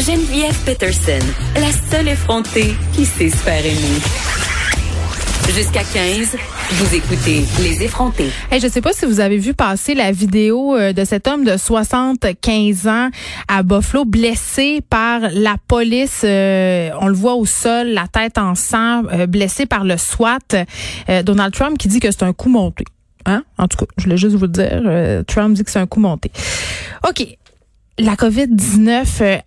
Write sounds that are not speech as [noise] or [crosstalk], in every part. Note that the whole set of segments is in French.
Geneviève Peterson, la seule effrontée qui sait se faire aimer. Jusqu'à 15, vous écoutez Les effrontés. Hey, je sais pas si vous avez vu passer la vidéo euh, de cet homme de 75 ans à Buffalo blessé par la police. Euh, on le voit au sol, la tête en sang, euh, blessé par le SWAT. Donald Trump qui dit que c'est un coup monté. Hein? En tout cas, je voulais juste vous le dire. Trump dit que c'est un coup monté. OK. La COVID-19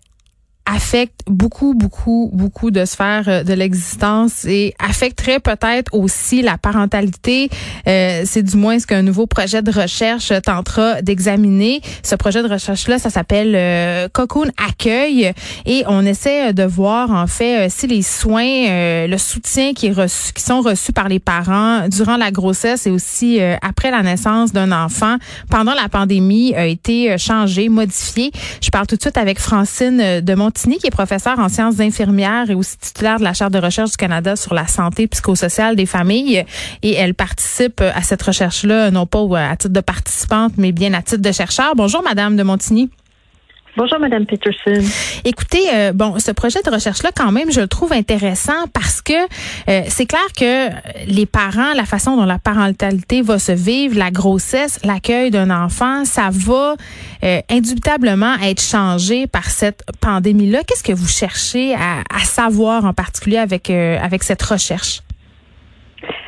affecte beaucoup, beaucoup, beaucoup de sphères euh, de l'existence et affecterait peut-être aussi la parentalité. Euh, c'est du moins ce qu'un nouveau projet de recherche tentera d'examiner. Ce projet de recherche-là, ça s'appelle euh, Cocoon Accueil et on essaie de voir en fait si les soins, le soutien qui, est reçu, qui sont reçus par les parents durant la grossesse et aussi après la naissance d'un enfant pendant la pandémie a été changé, modifié. Je parle tout de suite avec Francine de Mont qui est professeur en sciences infirmières et aussi titulaire de la Charte de recherche du Canada sur la santé psychosociale des familles. Et elle participe à cette recherche-là, non pas à titre de participante, mais bien à titre de chercheur. Bonjour, Madame de Montigny. Bonjour, Madame Peterson. Écoutez, euh, bon, ce projet de recherche-là, quand même, je le trouve intéressant parce que euh, c'est clair que les parents, la façon dont la parentalité va se vivre, la grossesse, l'accueil d'un enfant, ça va euh, indubitablement être changé par cette pandémie-là. Qu'est-ce que vous cherchez à, à, savoir en particulier avec avec cette recherche?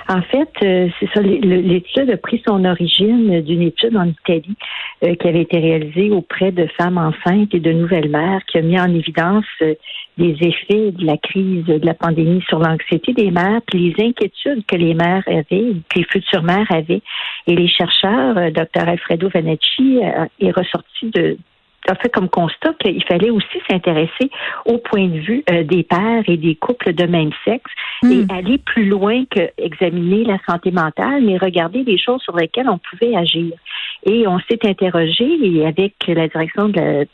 En fait, euh, c'est ça. L'étude a pris son origine d'une étude en Italie euh, qui avait été réalisée auprès de femmes enceintes et de nouvelles mères, qui a mis en évidence euh, les effets de la crise de la pandémie sur l'anxiété des mères, puis les inquiétudes que les mères avaient, que les futures mères avaient. Et les chercheurs, Dr. Alfredo Vanacci, est ressorti de a fait comme constat qu'il fallait aussi s'intéresser au point de vue euh, des pères et des couples de même sexe et hmm. aller plus loin que examiner la santé mentale, mais regarder des choses sur lesquelles on pouvait agir. Et on s'est interrogé avec la direction de la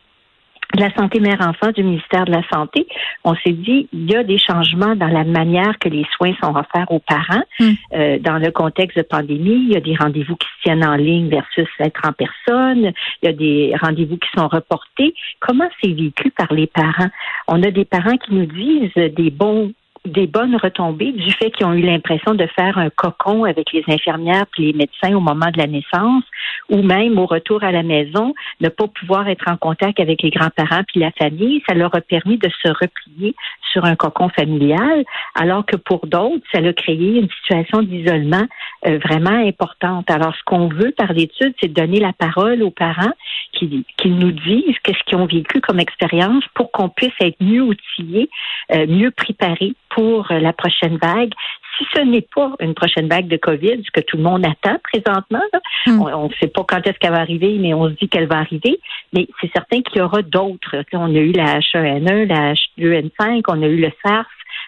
de la santé mère-enfant du ministère de la Santé, on s'est dit il y a des changements dans la manière que les soins sont offerts aux parents. Hmm. Euh, dans le contexte de pandémie, il y a des rendez-vous qui se tiennent en ligne versus être en personne. Il y a des rendez-vous qui sont reportés. Comment c'est vécu par les parents? On a des parents qui nous disent des bons des bonnes retombées du fait qu'ils ont eu l'impression de faire un cocon avec les infirmières puis les médecins au moment de la naissance ou même au retour à la maison, ne pas pouvoir être en contact avec les grands-parents puis la famille, ça leur a permis de se replier sur un cocon familial, alors que pour d'autres, ça a créé une situation d'isolement euh, vraiment importante. Alors, ce qu'on veut par l'étude, c'est donner la parole aux parents qui, qui nous disent qu'est-ce qu'ils ont vécu comme expérience pour qu'on puisse être mieux outillés, euh, mieux préparés pour la prochaine vague. Si ce n'est pas une prochaine vague de COVID, ce que tout le monde attend présentement, hmm. on ne sait pas quand est-ce qu'elle va arriver, mais on se dit qu'elle va arriver. Mais c'est certain qu'il y aura d'autres. On a eu la H1N1, la H2N5, on a eu le SARS,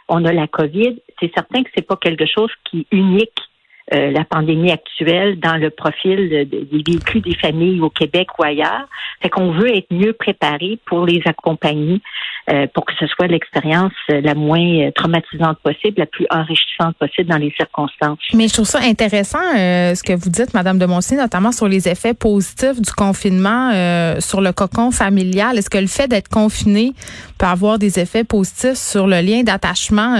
on a la COVID. C'est certain que c'est pas quelque chose qui est unique euh, la pandémie actuelle dans le profil des véhicules des familles au Québec ou ailleurs. Fait qu'on veut être mieux préparé pour les accompagner, euh, pour que ce soit l'expérience la moins traumatisante possible, la plus enrichissante possible dans les circonstances. Mais je trouve ça intéressant euh, ce que vous dites, Madame de Monsigny, notamment sur les effets positifs du confinement sur le cocon familial. Est-ce que le fait d'être confiné peut avoir des effets positifs sur le lien d'attachement?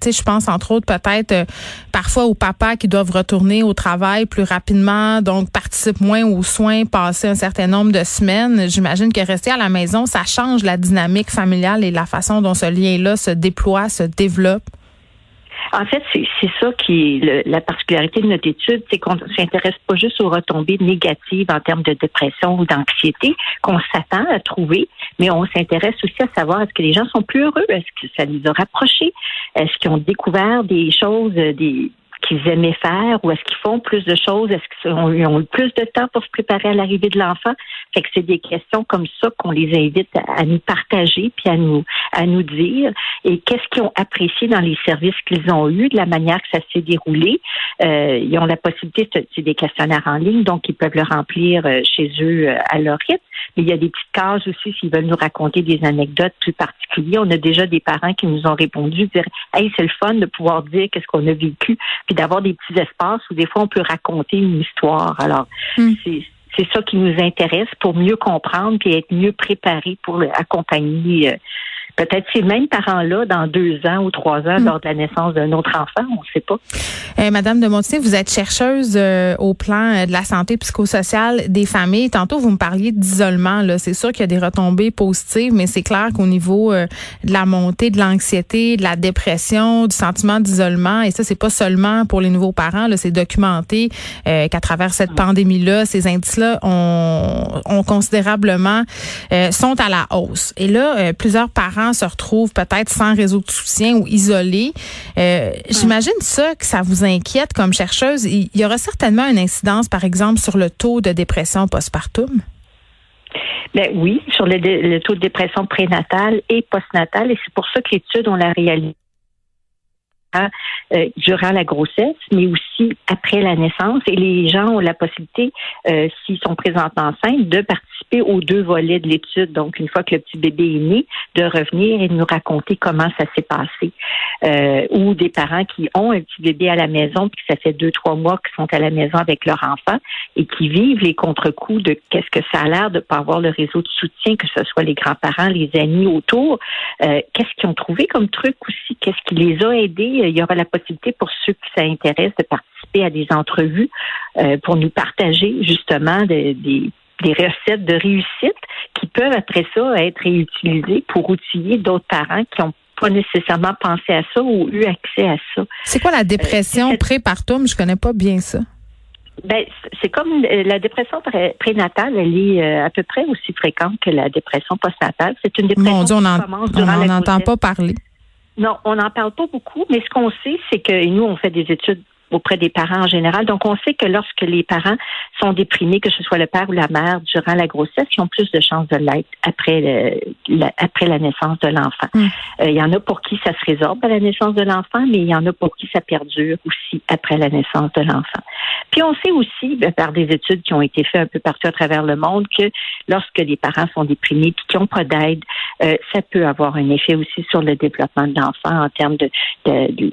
tu sais, je pense entre autres peut-être parfois aux papas qui doivent retourner au travail plus rapidement, donc participent moins aux soins, passer un certain nombre de semaines. J'imagine que rester à la maison, ça change la dynamique familiale et la façon dont ce lien-là se déploie, se développe? En fait, c'est ça qui est la particularité de notre étude, c'est qu'on ne s'intéresse pas juste aux retombées négatives en termes de dépression ou d'anxiété qu'on s'attend à trouver, mais on s'intéresse aussi à savoir est-ce que les gens sont plus heureux, est-ce que ça les a rapprochés, est-ce qu'ils ont découvert des choses, des qu'ils aimaient faire ou est-ce qu'ils font plus de choses? Est-ce qu'ils ont, eu plus de temps pour se préparer à l'arrivée de l'enfant? Fait que c'est des questions comme ça qu'on les invite à, nous partager puis à nous, à nous dire. Et qu'est-ce qu'ils ont apprécié dans les services qu'ils ont eus, de la manière que ça s'est déroulé? Euh, ils ont la possibilité, c'est des questionnaires en ligne, donc ils peuvent le remplir euh, chez eux euh, à leur rythme. Mais il y a des petites cases aussi s'ils veulent nous raconter des anecdotes plus particulières. On a déjà des parents qui nous ont répondu, dire, hey, c'est le fun de pouvoir dire qu'est-ce qu'on a vécu puis d'avoir des petits espaces où des fois on peut raconter une histoire. Alors, hmm. c'est ça qui nous intéresse pour mieux comprendre puis être mieux préparés pour accompagner peut-être ces mêmes parents-là dans deux ans ou trois ans hmm. lors de la naissance d'un autre enfant, on ne sait pas. Euh, Madame de Montier, vous êtes chercheuse euh, au plan euh, de la santé psychosociale des familles. Tantôt, vous me parliez d'isolement. Là, c'est sûr qu'il y a des retombées positives, mais c'est clair qu'au niveau de la montée de l'anxiété, de la dépression, du sentiment d'isolement, et ça, c'est pas seulement pour les nouveaux parents. Là, c'est documenté qu'à travers cette pandémie-là, ces indices-là ont, ont considérablement sont à la hausse. Et là, plusieurs parents se retrouvent peut-être sans réseau de soutien ou isolés. Euh, j'imagine ça que ça vous inquiète comme chercheuse. Il y aura certainement une incidence, par exemple, sur le taux de dépression postpartum? Ben oui, sur le, le taux de dépression prénatale et postnatale, et c'est pour ça que l'étude, on l'a réalisée euh, durant la grossesse, mais aussi après la naissance. Et les gens ont la possibilité, euh, s'ils sont présents enceintes, de participer aux deux volets de l'étude. Donc, une fois que le petit bébé est né, de revenir et de nous raconter comment ça s'est passé. Euh, ou des parents qui ont un petit bébé à la maison, puis ça fait deux, trois mois qu'ils sont à la maison avec leur enfant et qui vivent les contre-coups de qu'est-ce que ça a l'air de pas avoir le réseau de soutien, que ce soit les grands-parents, les amis autour. Euh, qu'est-ce qu'ils ont trouvé comme truc aussi? Qu'est-ce qui les a aidés? Il y aura la possibilité pour ceux qui ça intéresse de participer à des entrevues euh, pour nous partager justement des, des recettes de réussite qui peuvent après ça être réutilisées pour outiller d'autres parents qui ont pas nécessairement pensé à ça ou eu accès à ça. C'est quoi la dépression euh, prépartum? Je connais pas bien ça. Ben, c'est comme euh, la dépression prénatale, elle est à peu près aussi fréquente que la dépression postnatale. C'est une dépression Mon Dieu, on n'entend pas parler. Non, on n'en parle pas beaucoup, mais ce qu'on sait, c'est que nous, on fait des études auprès des parents en général. Donc, on sait que lorsque les parents sont déprimés, que ce soit le père ou la mère, durant la grossesse, ils ont plus de chances de l'être après, la, après la naissance de l'enfant. Mm. Euh, il y en a pour qui ça se résorbe à la naissance de l'enfant, mais il y en a pour qui ça perdure aussi après la naissance de l'enfant. Puis, on sait aussi, ben, par des études qui ont été faites un peu partout à travers le monde, que lorsque les parents sont déprimés et qu'ils n'ont pas d'aide, euh, ça peut avoir un effet aussi sur le développement de l'enfant en termes de, de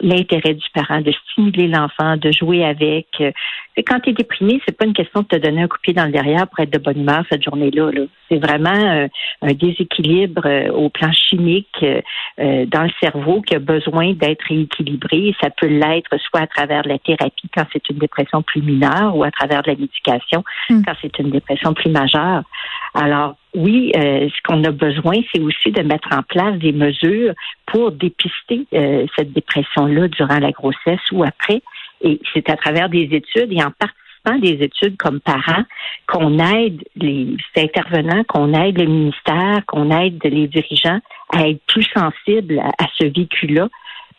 l'intérêt du parent de stimuler l'enfant, de jouer avec. Euh, quand tu es déprimé, c'est pas une question de te donner un coup de pied dans le derrière pour être de bonne humeur cette journée-là. C'est vraiment euh, un déséquilibre euh, au plan chimique dans le cerveau qui a besoin d'être rééquilibré. Ça peut l'être soit à travers la thérapie quand c'est une dépression plus mineure ou à travers de la médication hmm. quand c'est une dépression plus majeure. Alors, oui, ce qu'on a besoin, c'est aussi de mettre en place des mesures pour dépister cette dépression-là durant la grossesse ou après. Et c'est à travers des études et en participant des études comme parents qu'on aide les intervenants, qu'on aide le ministère, qu'on aide les dirigeants à être plus sensibles à, ce vécu-là,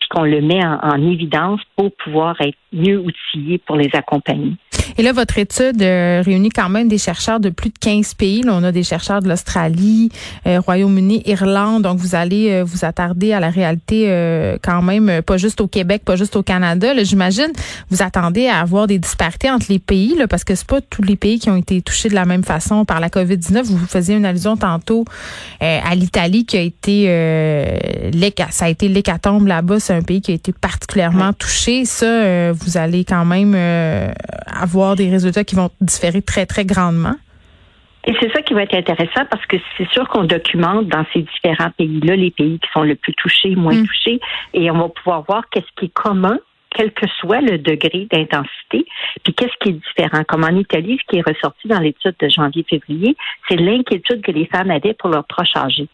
qu'on le met en évidence pour pouvoir être mieux outillés pour les accompagner. Et là, votre étude euh, réunit quand même des chercheurs de plus de 15 pays. Là, on a des chercheurs de l'Australie, euh, Royaume-Uni, Irlande. Donc, vous allez euh, vous attarder à la réalité quand même, pas juste au Québec, pas juste au Canada. J'imagine, vous attendez à avoir des disparités entre les pays, parce que c'est pas tous les pays qui ont été touchés de la même façon par la COVID-19. Vous faisiez une allusion tantôt à l'Italie qui a été, ça a été l'hécatombe là-bas. Un pays qui a été particulièrement touché. Ça, vous allez quand même avoir des résultats qui vont différer très, très grandement? Et c'est ça qui va être intéressant parce que c'est sûr qu'on documente dans ces différents pays-là les pays qui sont le plus touchés, moins mm. touchés, et on va pouvoir voir qu'est-ce qui est commun quel que soit le degré d'intensité, puis qu'est-ce qui est différent? Comme en Italie, ce qui est ressorti dans l'étude de janvier-février, c'est l'inquiétude que les femmes avaient pour leurs proches âgés.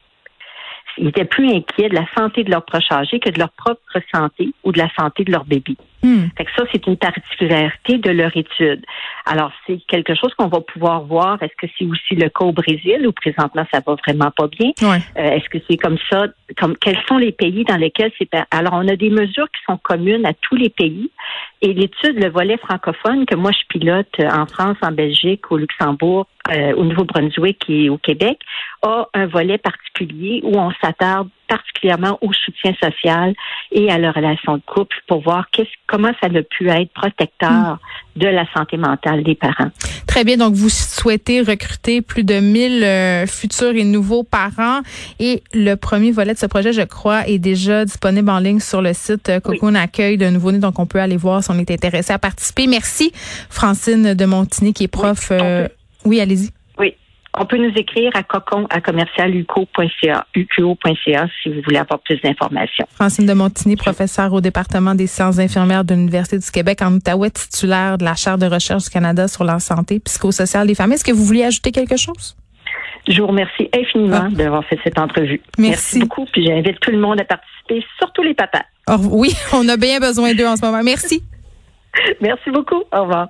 Ils étaient plus inquiets de la santé de leurs proches âgés que de leur propre santé ou de la santé de leur bébé. Hmm. Fait que ça, c'est une particularité de leur étude. Alors, c'est quelque chose qu'on va pouvoir voir. Est-ce que c'est aussi le cas au Brésil où présentement ça va vraiment pas bien? Euh, est-ce que c'est comme ça? Comme quels sont les pays dans lesquels c'est alors on a des mesures qui sont communes à tous les pays. Et l'étude, le volet francophone que moi je pilote en France, en Belgique, au Luxembourg, euh, au Nouveau-Brunswick et au Québec, a un volet particulier où on s'attarde particulièrement au soutien social et à leur relation de couple pour voir comment ça a pu être protecteur de la santé mentale des parents. Très bien. Donc, vous souhaitez recruter plus de 1000 euh, futurs et nouveaux parents. Et le premier volet de ce projet, je crois, est déjà disponible en ligne sur le site euh, Cocoon Accueil de nouveau-nés. Donc, on peut aller voir si on est intéressé à participer. Merci, Francine de Montigny, qui est prof. Oui, euh, oui allez-y. On peut nous écrire à cocon à commercialuco.ca, uqo.ca si vous voulez avoir plus d'informations. Francine de Montigny, professeure au département des sciences infirmières de l'Université du Québec en Outaouais, titulaire de la chaire de recherche du Canada sur la santé psychosociale des familles. Est-ce que vous vouliez ajouter quelque chose? Je vous remercie infiniment ah. d'avoir fait cette entrevue. Merci. Merci beaucoup. Puis j'invite tout le monde à participer, surtout les papas. oui, [laughs] on a bien besoin d'eux en ce moment. Merci. Merci beaucoup. Au revoir.